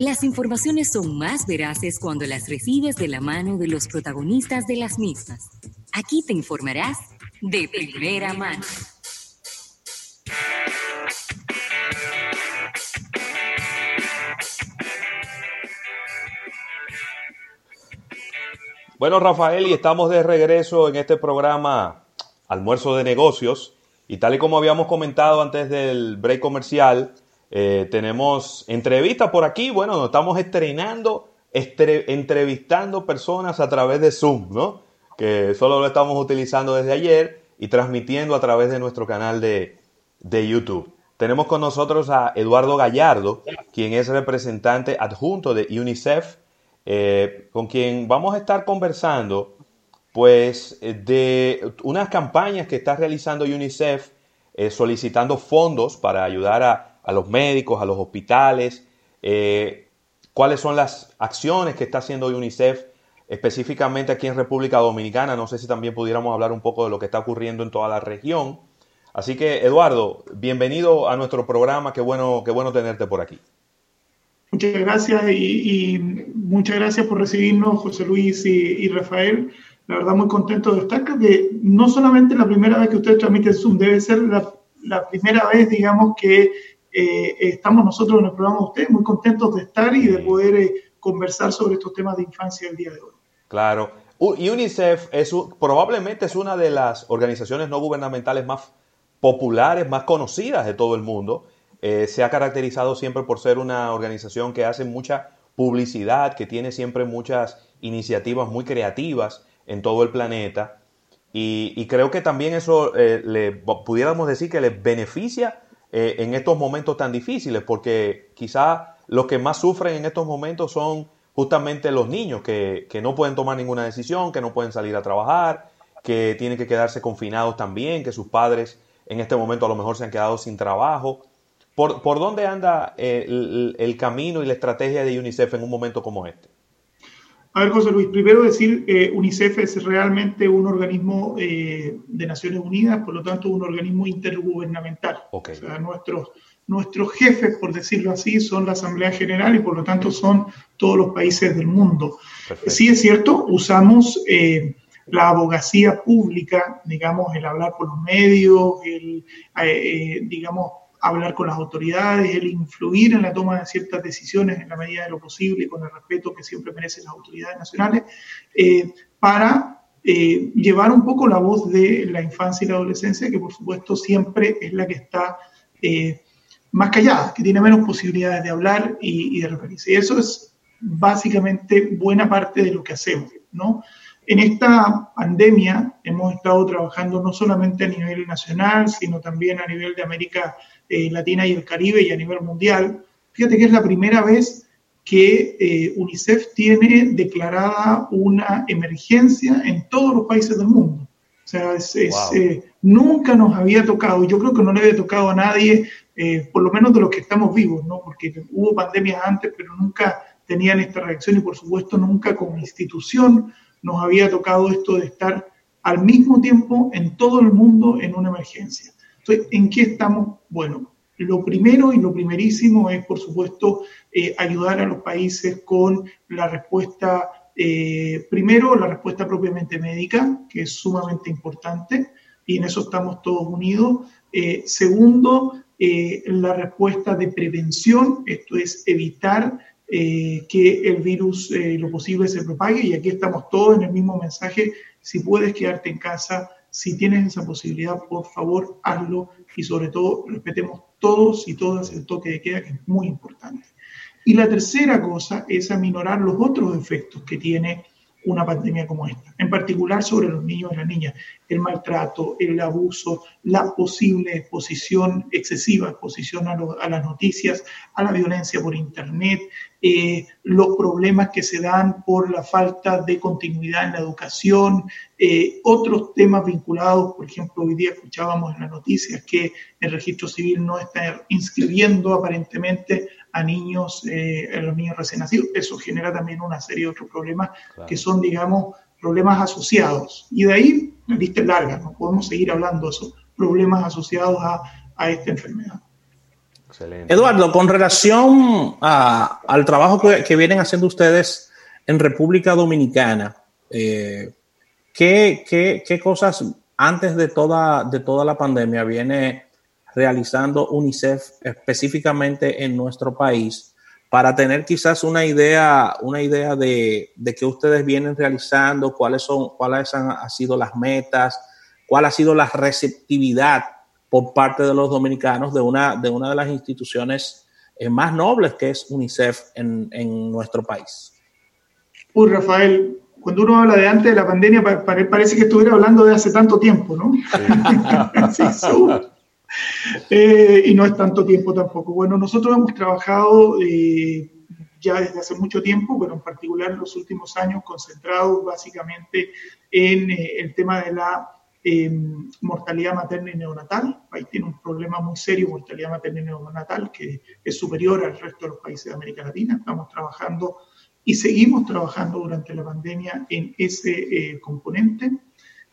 Las informaciones son más veraces cuando las recibes de la mano de los protagonistas de las mismas. Aquí te informarás de primera mano. Bueno, Rafael, y estamos de regreso en este programa Almuerzo de Negocios. Y tal y como habíamos comentado antes del break comercial, eh, tenemos entrevistas por aquí. Bueno, nos estamos estrenando, entrevistando personas a través de Zoom, ¿no? Que solo lo estamos utilizando desde ayer y transmitiendo a través de nuestro canal de, YouTube. Tenemos con nosotros a Eduardo Gallardo, quien es representante adjunto de UNICEF, eh, con quien vamos a estar conversando, pues, de unas campañas que está realizando UNICEF eh, solicitando fondos para ayudar a a los médicos, a los hospitales, eh, cuáles son las acciones que está haciendo UNICEF específicamente aquí en República Dominicana. No sé si también pudiéramos hablar un poco de lo que está ocurriendo en toda la región. Así que, Eduardo, bienvenido a nuestro programa. Qué bueno, qué bueno tenerte por aquí. Muchas gracias y, muchas gracias por recibirnos, José Luis y, Rafael. La verdad, muy contento de estar. Creo que no solamente la primera vez que ustedes transmiten Zoom, debe ser la, la primera vez, digamos, que eh, estamos nosotros en el programa de ustedes muy contentos de estar y de poder eh, conversar sobre estos temas de infancia el día de hoy. Claro. UNICEF es probablemente es una de las organizaciones no gubernamentales más populares, más conocidas de todo el mundo. Eh, se ha caracterizado siempre por ser una organización que hace mucha publicidad, que tiene siempre muchas iniciativas muy creativas en todo el planeta. Y, creo que también eso le pudiéramos decir que le beneficia eh, en estos momentos tan difíciles, porque quizá los que más sufren en estos momentos son justamente los niños que, no pueden tomar ninguna decisión, que no pueden salir a trabajar, que tienen que quedarse confinados también, que sus padres en este momento a lo mejor se han quedado sin trabajo. ¿Por, por dónde anda eh, el camino y la estrategia de UNICEF en un momento como este? A ver, José Luis, primero decir que UNICEF es realmente un organismo eh, de Naciones Unidas, por lo tanto, un organismo intergubernamental. O sea, nuestros, nuestros jefes, por decirlo así, son la Asamblea General y por lo tanto son todos los países del mundo. Sí es cierto, usamos eh, la abogacía pública, digamos, el hablar por los medios, el, eh, digamos, hablar con las autoridades, el influir en la toma de ciertas decisiones en la medida de lo posible con el respeto que siempre merecen las autoridades nacionales, eh, para eh, llevar un poco la voz de la infancia y la adolescencia, que por supuesto siempre es la que está eh, más callada, que tiene menos posibilidades de hablar y, y, de referirse. Y eso es básicamente buena parte de lo que hacemos, ¿no? En esta pandemia hemos estado trabajando no solamente a nivel nacional, sino también a nivel de América eh, Latina y el Caribe y a nivel mundial. Fíjate que es la primera vez que eh, UNICEF tiene declarada una emergencia en todos los países del mundo. O sea, eh, nunca nos había tocado, yo creo que no le había tocado a nadie, por lo menos de los que estamos vivos, ¿no? porque hubo pandemias antes, pero nunca tenían esta reacción y por supuesto nunca como institución nos había tocado esto de estar al mismo tiempo en todo el mundo en una emergencia. Entonces, ¿en qué estamos? Bueno, lo primero y lo primerísimo es, por supuesto, eh, ayudar a los países con la respuesta, eh, primero, la respuesta propiamente médica, que es sumamente importante, y en eso estamos todos unidos. Eh, segundo, la respuesta de prevención, esto es evitar eh, que el virus eh, lo posible se propague y aquí estamos todos en el mismo mensaje. Si puedes quedarte en casa, si tienes esa posibilidad, por favor, hazlo y sobre todo respetemos todos y todas el toque de queda, que es muy importante. Y la tercera cosa es aminorar los otros efectos que tiene una pandemia como esta, en particular sobre los niños y las niñas, el maltrato, el abuso, la posible exposición, excesiva exposición a, a las noticias, a la violencia por Internet, eh, los problemas que se dan por la falta de continuidad en la educación, eh, otros temas vinculados, por ejemplo, hoy día escuchábamos en las noticias que el registro civil no está inscribiendo aparentemente a niños, eh, a los niños recién nacidos. Eso genera también una serie de otros problemas que son, digamos, problemas asociados. Y de ahí la lista es larga, no podemos seguir hablando de esos problemas asociados a, a esta enfermedad. Excelente. Eduardo, con relación al trabajo que, vienen haciendo ustedes en República Dominicana, eh, ¿qué, cosas antes de toda, de toda la pandemia viene realizando UNICEF específicamente en nuestro país para tener quizás una idea, una idea de, de qué ustedes vienen realizando, cuáles son, cuáles han, sido las metas, cuál ha sido la receptividad por parte de los dominicanos de una de, una de las instituciones eh, más nobles que es UNICEF en, en nuestro país. Uy, Rafael, cuando uno habla de antes de la pandemia, parece que estuviera hablando de hace tanto tiempo, ¿no? Sí. Eh, y no es tanto tiempo tampoco. Bueno, nosotros hemos trabajado eh, ya desde hace mucho tiempo, pero en particular en los últimos años, concentrados básicamente en eh, el tema de la em, mortalidad materna y neonatal. El país tiene un problema muy serio, mortalidad materna y neonatal, que es superior al resto de los países de América Latina. Estamos trabajando y seguimos trabajando durante la pandemia en ese componente.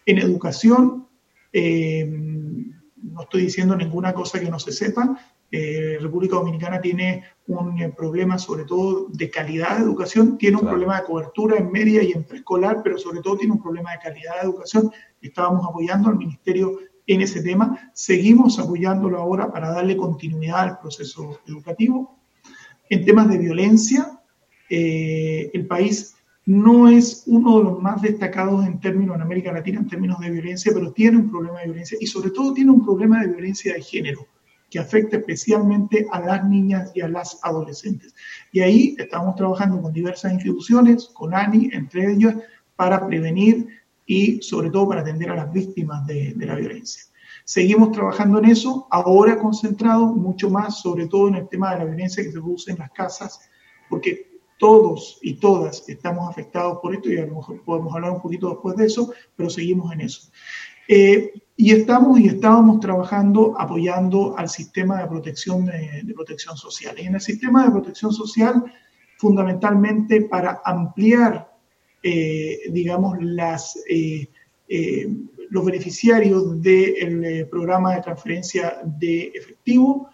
En educación, em, no estoy diciendo ninguna cosa que no se sepa. Eh, República Dominicana tiene un eh, problema sobre todo de calidad de educación, tiene un problema de cobertura en media y en preescolar, pero sobre todo tiene un problema de calidad de educación. Estábamos apoyando al Ministerio en ese tema, seguimos apoyándolo ahora para darle continuidad al proceso educativo. En temas de violencia, eh, el país no es uno de los más destacados en términos en América Latina en términos de violencia, pero tiene un problema de violencia y sobre todo tiene un problema de violencia de género que afecta especialmente a las niñas y a las adolescentes. Y ahí estamos trabajando con diversas instituciones, con ANI entre ellas, para prevenir y sobre todo para atender a las víctimas de, de la violencia. Seguimos trabajando en eso, ahora concentrado mucho más sobre todo en el tema de la violencia que se produce en las casas, porque todos y todas estamos afectados por esto y a lo mejor podemos hablar un poquito después de eso, pero seguimos en eso. Eh, y estamos y estábamos trabajando apoyando al sistema de protección, de, protección social. Y en el sistema de protección social, fundamentalmente para ampliar, eh, digamos, las, eh, los beneficiarios del programa de transferencia de efectivo.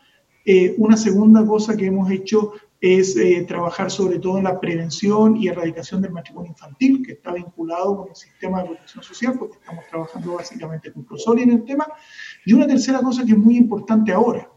una segunda cosa que hemos hecho es eh, trabajar sobre todo en la prevención y erradicación del matrimonio infantil, que está vinculado con el sistema de protección social, porque estamos trabajando básicamente con Prosoli en el tema. Y una tercera cosa que es muy importante ahora,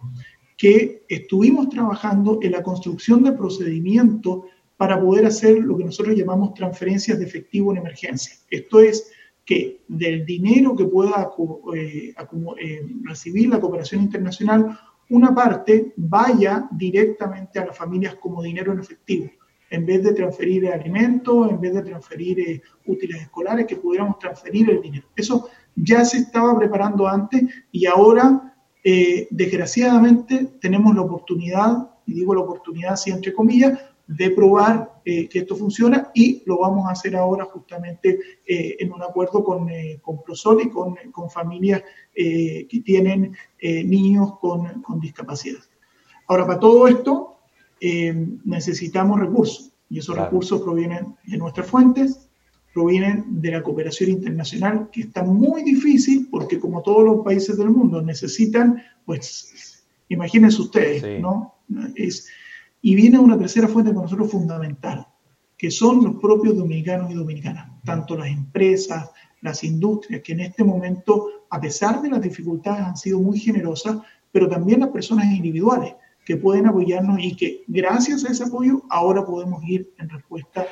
que estuvimos trabajando en la construcción de procedimientos para poder hacer lo que nosotros llamamos transferencias de efectivo en emergencia. Esto es que del dinero que pueda eh, eh, recibir la cooperación internacional, una parte vaya directamente a las familias como dinero en efectivo, en vez de transferir alimentos, en vez de transferir eh, útiles escolares, que pudiéramos transferir el dinero. Eso ya se estaba preparando antes y ahora, desgraciadamente, tenemos la oportunidad, y digo la oportunidad así entre comillas, de probar eh, que esto funciona y lo vamos a hacer ahora justamente eh, en un acuerdo con, eh, con Prosol y con, con familias que tienen niños con, con, discapacidad. Ahora, para todo esto necesitamos recursos y esos recursos provienen de nuestras fuentes, provienen de la cooperación internacional, que está muy difícil porque como todos los países del mundo necesitan, pues imagínense ustedes, ¿no? Es, y viene una tercera fuente para nosotros fundamental, que son los propios dominicanos y dominicanas, tanto las empresas, las industrias, que en este momento, a pesar de las dificultades, han sido muy generosas, pero también las personas individuales que pueden apoyarnos y que gracias a ese apoyo ahora podemos ir en respuesta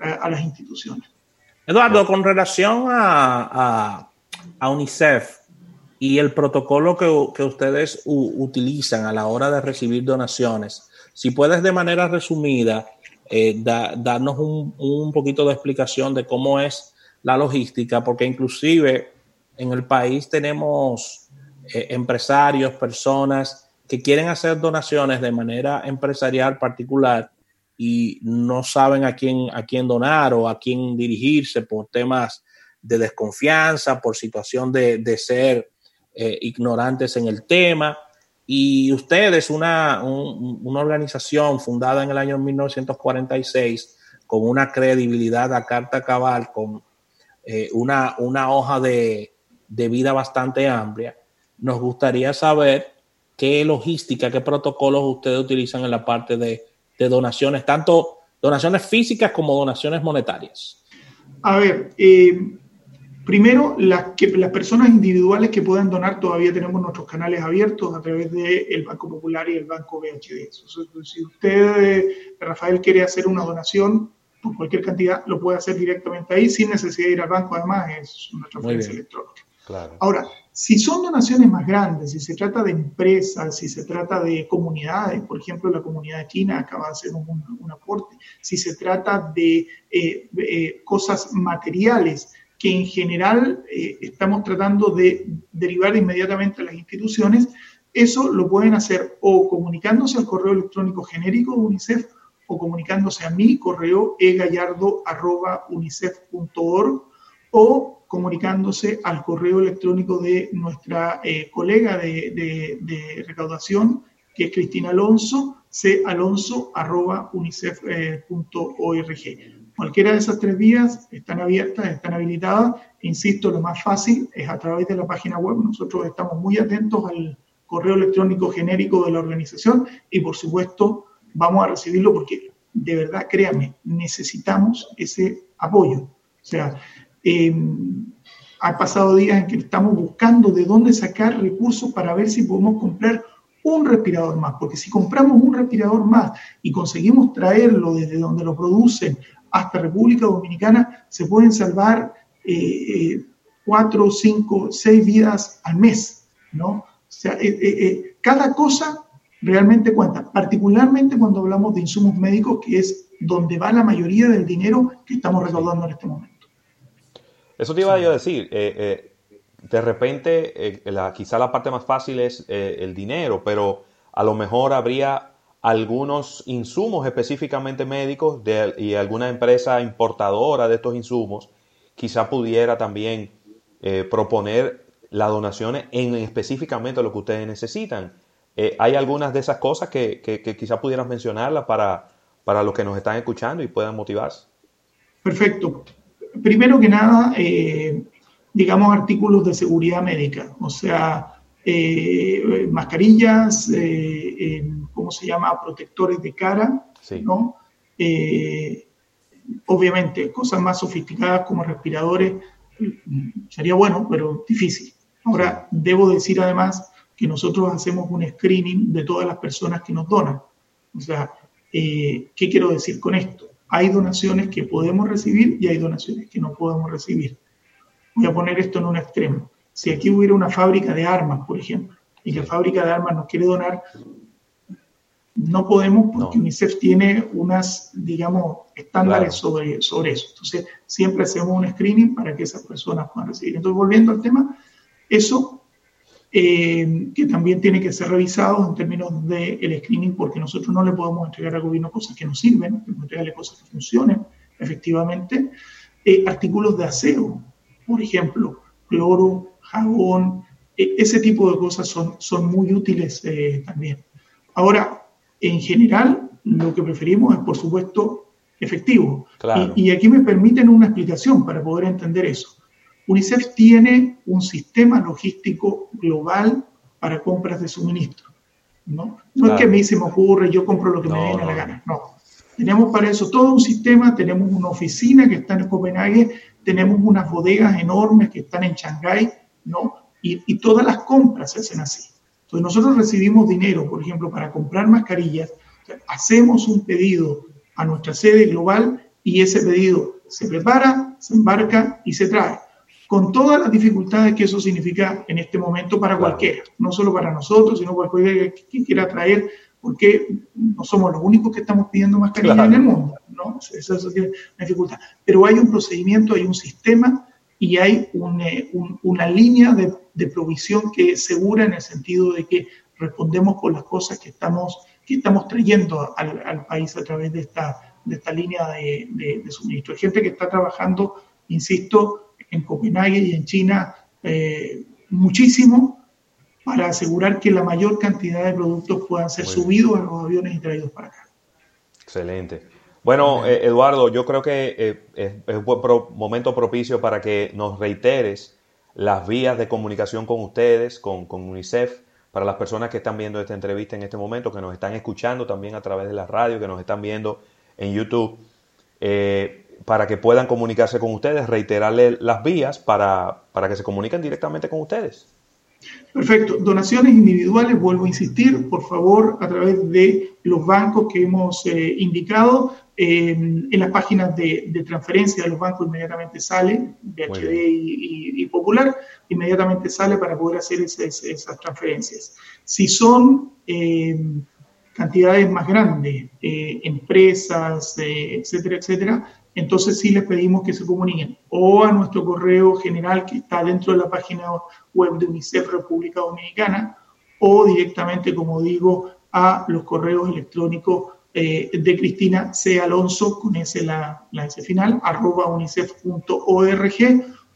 a, las instituciones. Eduardo, con relación a, a, UNICEF y el protocolo que, que ustedes utilizan a la hora de recibir donaciones, si puedes de manera resumida eh, darnos un, poquito de explicación de cómo es la logística, porque inclusive en el país tenemos eh, empresarios, personas que quieren hacer donaciones de manera empresarial particular y no saben a quién, a quién donar o a quién dirigirse por temas de desconfianza, por situación de, ser eh, ignorantes en el tema. Y ustedes, una, una organización fundada en el año 1946, con una credibilidad a carta cabal, con eh, una, una, hoja de, de, vida bastante amplia, nos gustaría saber qué logística, qué protocolos ustedes utilizan en la parte de, donaciones, tanto donaciones físicas como donaciones monetarias. A ver, eh, primero, las, que, las personas individuales que puedan donar, todavía tenemos nuestros canales abiertos a través del Banco Popular y el Banco BHD. si usted, Rafael, quiere hacer una donación por cualquier cantidad, lo puede hacer directamente ahí sin necesidad de ir al banco, además es una transferencia electrónica. Ahora, si son donaciones más grandes, si se trata de empresas, si se trata de comunidades, por ejemplo, la comunidad china acaba de hacer un, aporte, si se trata de eh, eh, cosas materiales que en general eh, estamos tratando de derivar inmediatamente a las instituciones, eso lo pueden hacer o comunicándose al correo electrónico genérico de UNICEF o comunicándose a mi correo egallardo.unicef.org o comunicándose al correo electrónico de nuestra eh, colega de, recaudación, que es Cristina Alonso, calonso.unicef.org. Cualquiera de esas tres vías están abiertas, están habilitadas. Insisto, lo más fácil es a través de la página web. Nosotros estamos muy atentos al correo electrónico genérico de la organización y, por supuesto, vamos a recibirlo porque, de verdad, créanme, necesitamos ese apoyo. O sea, eh, ha pasado días en que estamos buscando de dónde sacar recursos para ver si podemos comprar un respirador más, porque si compramos un respirador más y conseguimos traerlo desde donde lo producen hasta República Dominicana, se pueden salvar eh, eh, cuatro, cinco, seis vidas al mes, ¿no? O sea, cada cosa realmente cuenta, particularmente cuando hablamos de insumos médicos, que es donde va la mayoría del dinero que estamos recaudando en este momento. Eso te iba a decir. Eh, eh, de repente, eh, la, quizá la parte más fácil es el dinero, pero a lo mejor habría algunos insumos específicamente médicos y alguna empresa importadora de estos insumos quizá pudiera también proponer las donaciones en específicamente lo que ustedes necesitan. ¿Hay algunas de esas cosas que, que, quizá pudieras mencionarlas para, para los que nos están escuchando y puedan motivarse? Perfecto primero que nada, eh, digamos, artículos de seguridad médica, o sea, eh, mascarillas, eh, ¿cómo se llama? Protectores de cara, ¿no? obviamente, cosas más sofisticadas como respiradores, sería bueno, pero difícil. Ahora, debo decir además que nosotros hacemos un screening de todas las personas que nos donan. O sea, ¿qué quiero decir con esto? hay donaciones que podemos recibir y hay donaciones que no podemos recibir. Voy a poner esto en un extremo. Si aquí hubiera una fábrica de armas, por ejemplo, y la fábrica de armas nos quiere donar, no podemos porque UNICEF tiene unas, digamos, estándares sobre, sobre eso. Entonces, siempre hacemos un screening para que esas personas puedan recibir. Entonces, volviendo al tema, eso eh, que también tiene que ser revisado en términos del el screening, porque nosotros no le podemos entregar al gobierno cosas que no sirven, tenemos que entregarle cosas que funcionen efectivamente. Eh, artículos de aseo, por ejemplo, cloro, jabón, e, ese tipo de cosas son, son muy útiles eh, también. Ahora, en general, lo que preferimos es, por supuesto, efectivo. Y, y aquí me permiten una explicación para poder entender eso. UNICEF tiene un sistema logístico global para compras de suministro. No, no es que a mí se me ocurre, yo compro lo que me viene a la gana. No. Tenemos para eso todo un sistema, tenemos una oficina que está en Copenhague, tenemos unas bodegas enormes que están en Shanghái, ¿no? Y, y todas las compras se hacen así. Entonces nosotros recibimos dinero, por ejemplo, para comprar mascarillas, hacemos un pedido a nuestra sede global y ese pedido se prepara, se embarca y se trae con todas las dificultades que eso significa en este momento para cualquiera, no solo para nosotros, sino para cualquiera que quiera traer, porque no somos los únicos que estamos pidiendo mascarillas en el mundo, ¿no? Eso, tiene una dificultad. Pero hay un procedimiento, hay un sistema y hay eh, una línea de, provisión que es segura en el sentido de que respondemos con las cosas que estamos, que estamos trayendo al, país a través de esta, de esta línea de, de suministro. Hay gente que está trabajando, insisto, en Copenhague y en China eh, muchísimo para asegurar que la mayor cantidad de productos puedan ser subidos a los aviones y traídos para acá. Excelente. Bueno, eh, Eduardo, yo creo que eh, es, un buen momento propicio para que nos reiteres las vías de comunicación con ustedes, con, UNICEF, para las personas que están viendo esta entrevista en este momento, que nos están escuchando también a través de la radio, que nos están viendo en YouTube, eh, para que puedan comunicarse con ustedes, reiterarle las vías para, para que se comuniquen directamente con ustedes. Perfecto. Donaciones individuales, vuelvo a insistir, por favor, a través de los bancos que hemos eh, indicado. En las páginas de, transferencia de los bancos inmediatamente sale, BHD y, y, Popular, inmediatamente sale para poder hacer esas, transferencias. Si son eh, cantidades más grandes, eh, empresas, etcétera, etcétera, entonces sí les pedimos que se comuniquen o a nuestro correo general que está dentro de la página web de UNICEF República Dominicana o directamente, como digo, a los correos electrónicos eh, de Cristina C. Alonso, con ese la, la S final, arroba unicef.org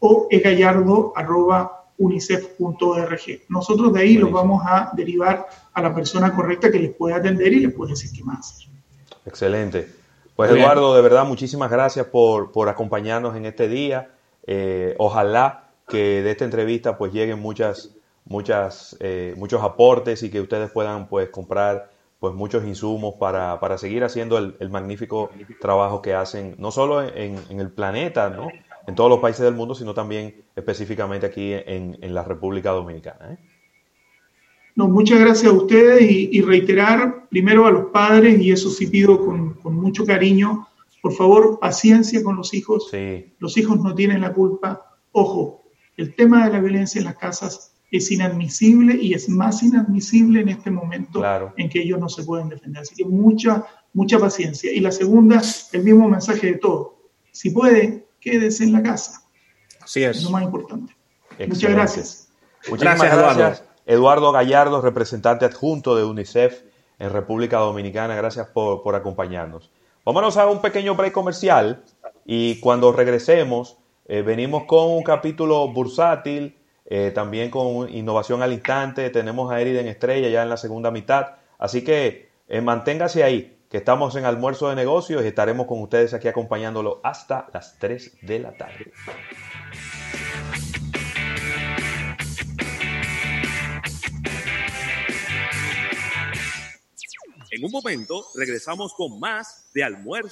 o egallardo arroba unicef.org. Nosotros de ahí los vamos a derivar a la persona correcta que les puede atender y les puede decir qué más hacer. Excelente. Pues Eduardo, de verdad, muchísimas gracias por, por acompañarnos en este día. Eh, ojalá que de esta entrevista pues lleguen muchas, muchas, eh, muchos aportes y que ustedes puedan pues comprar pues muchos insumos para, para seguir haciendo el, el, magnífico trabajo que hacen, no solo en, en, el planeta, ¿no? en todos los países del mundo, sino también específicamente aquí en, en la República Dominicana. ¿eh? No, muchas gracias a ustedes y, reiterar primero a los padres, y eso sí pido con, mucho cariño, por favor, paciencia con los hijos. Los hijos no tienen la culpa. Ojo, el tema de la violencia en las casas es inadmisible y es más inadmisible en este momento en que ellos no se pueden defender. Así que mucha, mucha paciencia. Y la segunda, el mismo mensaje de todo. Si puede, quédese en la casa. Así es. Es lo más importante. Muchas gracias. Muchas gracias. Eduardo Gallardo, representante adjunto de UNICEF en República Dominicana, gracias por, acompañarnos. Vámonos a un pequeño break comercial y cuando regresemos eh, venimos con un capítulo bursátil, eh, también con innovación al instante, tenemos a Eriden Estrella ya en la segunda mitad, así que eh, manténgase ahí, que estamos en almuerzo de negocios y estaremos con ustedes aquí acompañándolo hasta las 3 de la tarde. En un momento regresamos con más de almuerzo.